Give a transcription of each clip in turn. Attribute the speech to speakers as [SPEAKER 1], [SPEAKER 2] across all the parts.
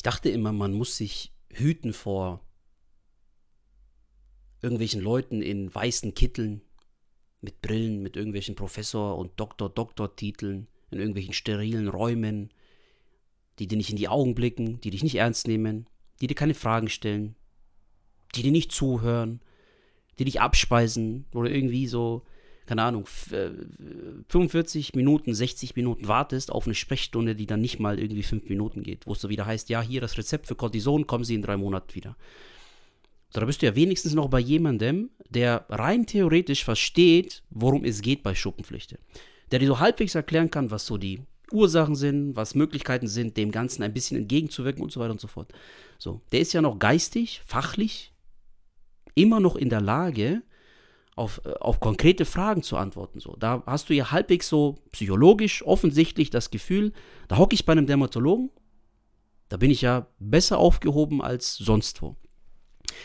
[SPEAKER 1] Ich dachte immer, man muss sich hüten vor irgendwelchen Leuten in weißen Kitteln, mit Brillen, mit irgendwelchen Professor- und Doktor-Doktor-Titeln, in irgendwelchen sterilen Räumen, die dir nicht in die Augen blicken, die dich nicht ernst nehmen, die dir keine Fragen stellen, die dir nicht zuhören, die dich abspeisen oder irgendwie so, keine Ahnung, 45 äh, Minuten, 60 Minuten wartest auf eine Sprechstunde, die dann nicht mal irgendwie 5 Minuten geht, wo es so wieder heißt, ja, hier das Rezept für Cortison, kommen Sie in drei Monaten wieder. Da bist du ja wenigstens noch bei jemandem, der rein theoretisch versteht, worum es geht bei Schuppenflechte. Der dir so halbwegs erklären kann, was so die Ursachen sind, was Möglichkeiten sind, dem Ganzen ein bisschen entgegenzuwirken und so weiter und so fort. So, der ist ja noch geistig, fachlich immer noch in der Lage, auf, äh, auf konkrete Fragen zu antworten. So, da hast du ja halbwegs so psychologisch offensichtlich das Gefühl, da hocke ich bei einem Dermatologen, da bin ich ja besser aufgehoben als sonst wo.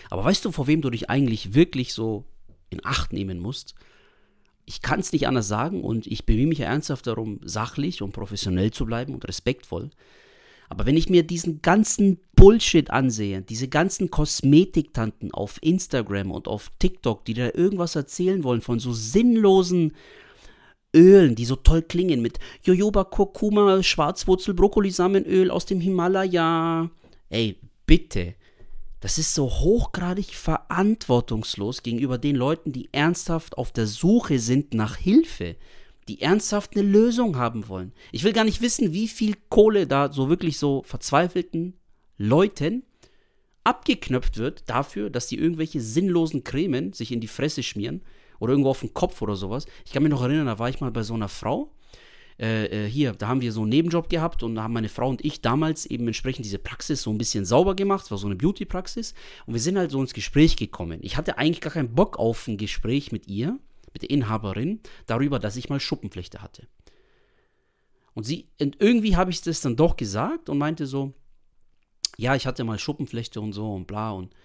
[SPEAKER 1] Aber weißt du, vor wem du dich eigentlich wirklich so in Acht nehmen musst? Ich kann es nicht anders sagen und ich bemühe mich ja ernsthaft darum, sachlich und professionell zu bleiben und respektvoll. Aber wenn ich mir diesen ganzen Bullshit ansehe, diese ganzen Kosmetiktanten auf Instagram und auf TikTok, die da irgendwas erzählen wollen von so sinnlosen Ölen, die so toll klingen mit Jojoba, Kurkuma, Schwarzwurzel, Brokkolisamenöl aus dem Himalaya. Ey, bitte. Das ist so hochgradig verantwortungslos gegenüber den Leuten, die ernsthaft auf der Suche sind nach Hilfe die ernsthaft eine Lösung haben wollen. Ich will gar nicht wissen, wie viel Kohle da so wirklich so verzweifelten Leuten abgeknöpft wird dafür, dass die irgendwelche sinnlosen Cremen sich in die Fresse schmieren oder irgendwo auf den Kopf oder sowas. Ich kann mich noch erinnern, da war ich mal bei so einer Frau. Äh, äh, hier, da haben wir so einen Nebenjob gehabt und da haben meine Frau und ich damals eben entsprechend diese Praxis so ein bisschen sauber gemacht. War so eine Beauty-Praxis und wir sind halt so ins Gespräch gekommen. Ich hatte eigentlich gar keinen Bock auf ein Gespräch mit ihr mit der Inhaberin darüber, dass ich mal Schuppenflechte hatte. Und sie, und irgendwie habe ich das dann doch gesagt und meinte so, ja, ich hatte mal Schuppenflechte und so und bla und,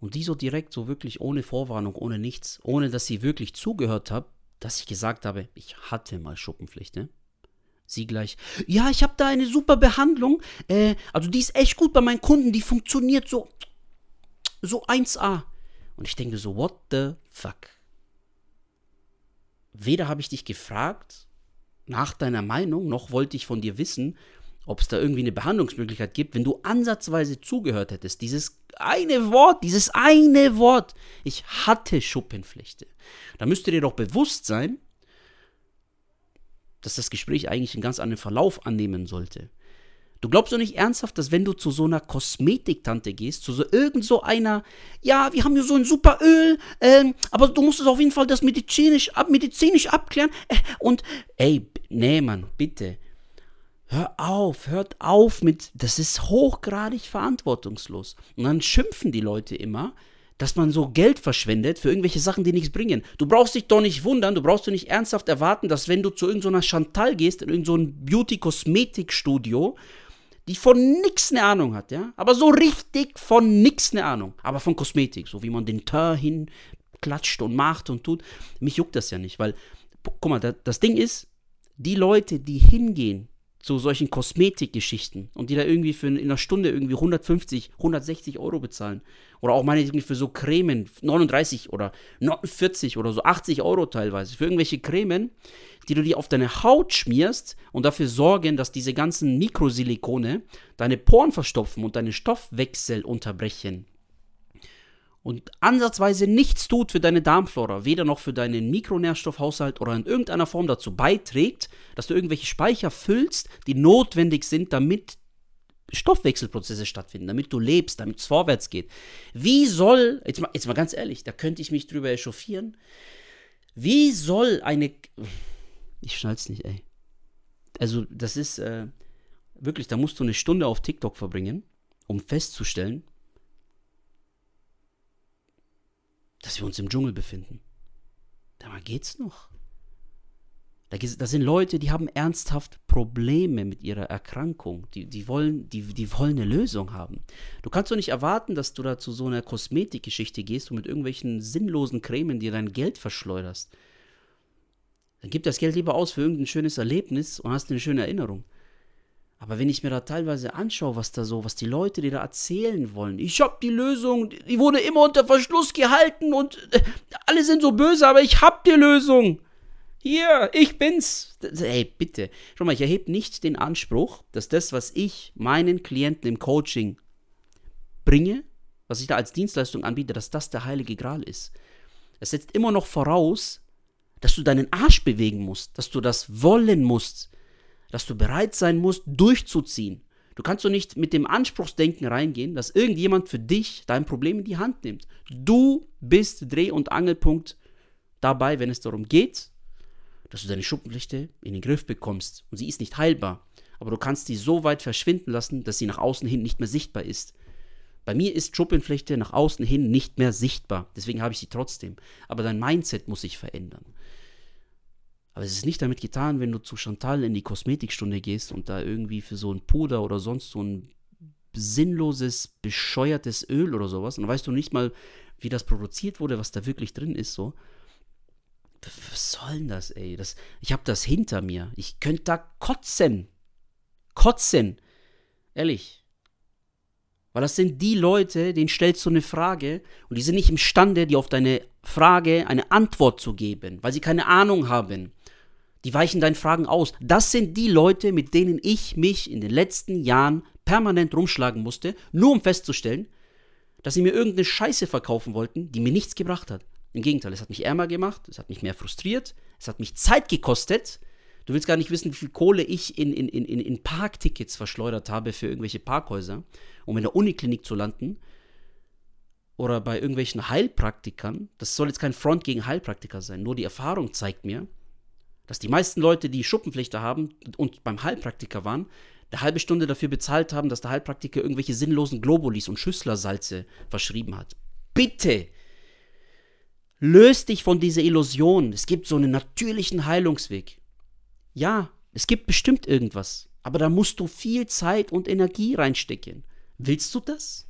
[SPEAKER 1] und die so direkt, so wirklich ohne Vorwarnung, ohne nichts, ohne dass sie wirklich zugehört hat, dass ich gesagt habe, ich hatte mal Schuppenflechte. Sie gleich, ja, ich habe da eine super Behandlung, äh, also die ist echt gut bei meinen Kunden, die funktioniert so, so 1A. Und ich denke so, what the fuck? Weder habe ich dich gefragt nach deiner Meinung, noch wollte ich von dir wissen, ob es da irgendwie eine Behandlungsmöglichkeit gibt, wenn du ansatzweise zugehört hättest. Dieses eine Wort, dieses eine Wort. Ich hatte Schuppenflechte. Da müsste dir doch bewusst sein, dass das Gespräch eigentlich einen ganz anderen Verlauf annehmen sollte. Du glaubst doch nicht ernsthaft, dass wenn du zu so einer Kosmetiktante gehst, zu so irgend so einer, ja, wir haben hier so ein super Öl, ähm, aber du musst es auf jeden Fall das medizinisch, ab, medizinisch abklären. Äh, und, ey, nee, Mann, bitte. Hör auf, hört auf mit, das ist hochgradig verantwortungslos. Und dann schimpfen die Leute immer, dass man so Geld verschwendet für irgendwelche Sachen, die nichts bringen. Du brauchst dich doch nicht wundern, du brauchst doch nicht ernsthaft erwarten, dass wenn du zu irgendeiner Chantal gehst, in irgendein so Beauty-Kosmetik-Studio, die von nix eine Ahnung hat, ja, aber so richtig von nix eine Ahnung, aber von Kosmetik, so wie man den Teint hinklatscht und macht und tut. Mich juckt das ja nicht, weil, guck mal, das Ding ist, die Leute, die hingehen zu solchen Kosmetikgeschichten und die da irgendwie für in einer Stunde irgendwie 150, 160 Euro bezahlen oder auch meinetwegen für so Cremen 39 oder 49 oder so 80 Euro teilweise für irgendwelche Cremen, die du dir auf deine Haut schmierst und dafür sorgen, dass diese ganzen Mikrosilikone deine Poren verstopfen und deinen Stoffwechsel unterbrechen. Und ansatzweise nichts tut für deine Darmflora, weder noch für deinen Mikronährstoffhaushalt oder in irgendeiner Form dazu beiträgt, dass du irgendwelche Speicher füllst, die notwendig sind, damit Stoffwechselprozesse stattfinden, damit du lebst, damit es vorwärts geht. Wie soll, jetzt mal, jetzt mal ganz ehrlich, da könnte ich mich drüber echauffieren, wie soll eine, ich schnall's nicht, ey. Also, das ist äh, wirklich, da musst du eine Stunde auf TikTok verbringen, um festzustellen, wir uns im Dschungel befinden. Da geht's noch. Da, da sind Leute, die haben ernsthaft Probleme mit ihrer Erkrankung. Die, die, wollen, die, die wollen eine Lösung haben. Du kannst doch nicht erwarten, dass du da zu so einer Kosmetikgeschichte gehst und mit irgendwelchen sinnlosen Cremen dir dein Geld verschleuderst. Dann gib das Geld lieber aus für irgendein schönes Erlebnis und hast eine schöne Erinnerung. Aber wenn ich mir da teilweise anschaue, was da so, was die Leute dir da erzählen wollen, ich hab die Lösung, die wurde immer unter Verschluss gehalten und äh, alle sind so böse, aber ich hab die Lösung. Hier, ich bin's. Ey, bitte. Schau mal, ich erhebe nicht den Anspruch, dass das, was ich meinen Klienten im Coaching bringe, was ich da als Dienstleistung anbiete, dass das der heilige Gral ist. Es setzt immer noch voraus, dass du deinen Arsch bewegen musst, dass du das wollen musst, dass du bereit sein musst, durchzuziehen. Du kannst doch nicht mit dem Anspruchsdenken reingehen, dass irgendjemand für dich dein Problem in die Hand nimmt. Du bist Dreh- und Angelpunkt dabei, wenn es darum geht, dass du deine Schuppenflechte in den Griff bekommst. Und sie ist nicht heilbar. Aber du kannst sie so weit verschwinden lassen, dass sie nach außen hin nicht mehr sichtbar ist. Bei mir ist Schuppenflechte nach außen hin nicht mehr sichtbar. Deswegen habe ich sie trotzdem. Aber dein Mindset muss sich verändern. Aber es ist nicht damit getan, wenn du zu Chantal in die Kosmetikstunde gehst und da irgendwie für so ein Puder oder sonst so ein sinnloses, bescheuertes Öl oder sowas, und dann weißt du nicht mal, wie das produziert wurde, was da wirklich drin ist, so. Was soll denn das, ey? Das, ich habe das hinter mir. Ich könnte da kotzen. Kotzen. Ehrlich. Weil das sind die Leute, denen stellst du eine Frage und die sind nicht imstande, dir auf deine Frage eine Antwort zu geben, weil sie keine Ahnung haben. Die weichen deinen Fragen aus. Das sind die Leute, mit denen ich mich in den letzten Jahren permanent rumschlagen musste, nur um festzustellen, dass sie mir irgendeine Scheiße verkaufen wollten, die mir nichts gebracht hat. Im Gegenteil, es hat mich ärmer gemacht, es hat mich mehr frustriert, es hat mich Zeit gekostet. Du willst gar nicht wissen, wie viel Kohle ich in, in, in, in Parktickets verschleudert habe für irgendwelche Parkhäuser, um in der Uniklinik zu landen. Oder bei irgendwelchen Heilpraktikern. Das soll jetzt kein Front gegen Heilpraktiker sein, nur die Erfahrung zeigt mir, dass die meisten Leute, die Schuppenpflichter haben und beim Heilpraktiker waren, eine halbe Stunde dafür bezahlt haben, dass der Heilpraktiker irgendwelche sinnlosen Globulis und Schüsslersalze verschrieben hat. Bitte! Löst dich von dieser Illusion. Es gibt so einen natürlichen Heilungsweg. Ja, es gibt bestimmt irgendwas, aber da musst du viel Zeit und Energie reinstecken. Willst du das?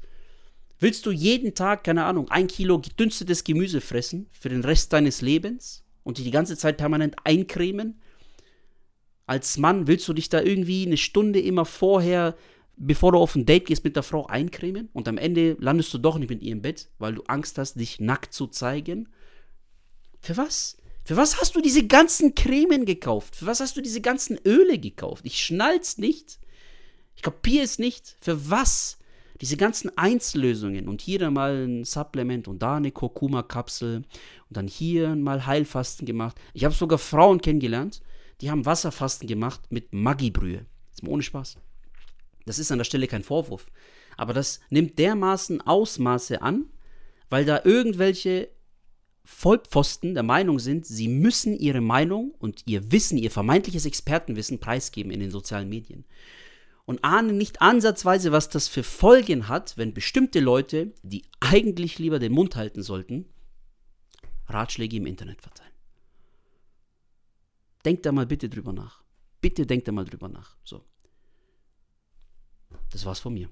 [SPEAKER 1] Willst du jeden Tag, keine Ahnung, ein Kilo gedünstetes Gemüse fressen für den Rest deines Lebens und dich die ganze Zeit permanent eincremen? Als Mann willst du dich da irgendwie eine Stunde immer vorher, bevor du auf ein Date gehst, mit der Frau eincremen und am Ende landest du doch nicht mit ihr im Bett, weil du Angst hast, dich nackt zu zeigen? Für was? Für was hast du diese ganzen Cremen gekauft? Für was hast du diese ganzen Öle gekauft? Ich schnall's nicht. Ich kapiere es nicht. Für was? Diese ganzen Einzellösungen und hier mal ein Supplement und da eine Kurkuma-Kapsel und dann hier mal Heilfasten gemacht. Ich habe sogar Frauen kennengelernt, die haben Wasserfasten gemacht mit Maggi-Brühe. Ist mal ohne Spaß. Das ist an der Stelle kein Vorwurf. Aber das nimmt dermaßen Ausmaße an, weil da irgendwelche Vollpfosten der Meinung sind, sie müssen ihre Meinung und ihr Wissen, ihr vermeintliches Expertenwissen preisgeben in den sozialen Medien. Und ahnen nicht ansatzweise, was das für Folgen hat, wenn bestimmte Leute, die eigentlich lieber den Mund halten sollten, Ratschläge im Internet verteilen. Denkt da mal bitte drüber nach. Bitte denkt da mal drüber nach. So. Das war's von mir.